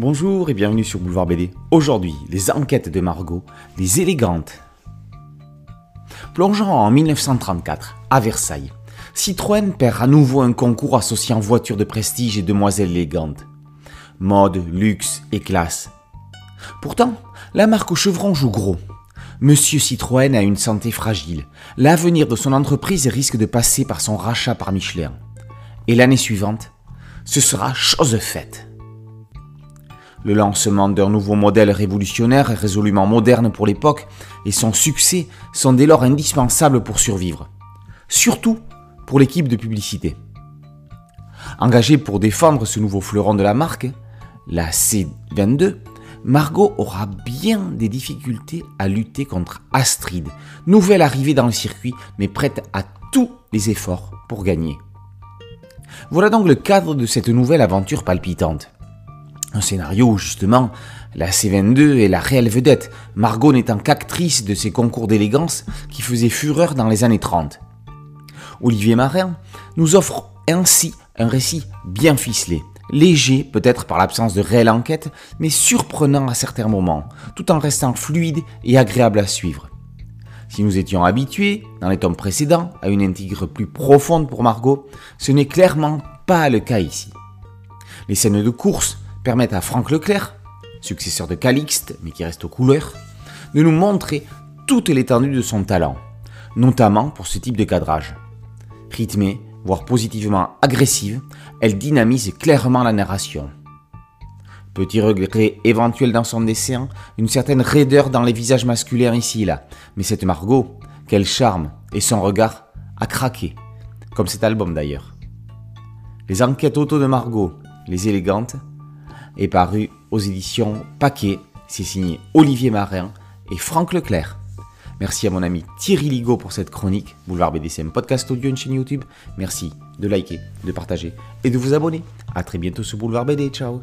Bonjour et bienvenue sur Boulevard BD. Aujourd'hui, les enquêtes de Margot, les élégantes. Plongeons en 1934, à Versailles. Citroën perd à nouveau un concours associant voitures de prestige et demoiselles élégantes. Mode, luxe et classe. Pourtant, la marque au chevron joue gros. Monsieur Citroën a une santé fragile. L'avenir de son entreprise risque de passer par son rachat par Michelin. Et l'année suivante, ce sera chose faite. Le lancement d'un nouveau modèle révolutionnaire résolument moderne pour l'époque et son succès sont dès lors indispensables pour survivre. Surtout pour l'équipe de publicité. Engagée pour défendre ce nouveau fleuron de la marque, la C22, Margot aura bien des difficultés à lutter contre Astrid, nouvelle arrivée dans le circuit, mais prête à tous les efforts pour gagner. Voilà donc le cadre de cette nouvelle aventure palpitante. Un scénario où justement la C22 est la réelle vedette, Margot n'étant qu'actrice de ces concours d'élégance qui faisaient fureur dans les années 30. Olivier Marin nous offre ainsi un récit bien ficelé, léger peut-être par l'absence de réelle enquête, mais surprenant à certains moments, tout en restant fluide et agréable à suivre. Si nous étions habitués, dans les tomes précédents, à une intrigue plus profonde pour Margot, ce n'est clairement pas le cas ici. Les scènes de course permettent à Franck Leclerc, successeur de Calixte, mais qui reste aux couleurs, de nous montrer toute l'étendue de son talent, notamment pour ce type de cadrage. Rythmée, voire positivement agressive, elle dynamise clairement la narration. Petit regret éventuel dans son dessin, une certaine raideur dans les visages masculins ici et là, mais cette Margot, quel charme, et son regard a craqué, comme cet album d'ailleurs. Les enquêtes auto de Margot, les élégantes, est paru aux éditions Paquet. C'est signé Olivier Marin et Franck Leclerc. Merci à mon ami Thierry Ligo pour cette chronique. Boulevard BDCM podcast audio, une chaîne YouTube. Merci de liker, de partager et de vous abonner. A très bientôt sur Boulevard BD. Ciao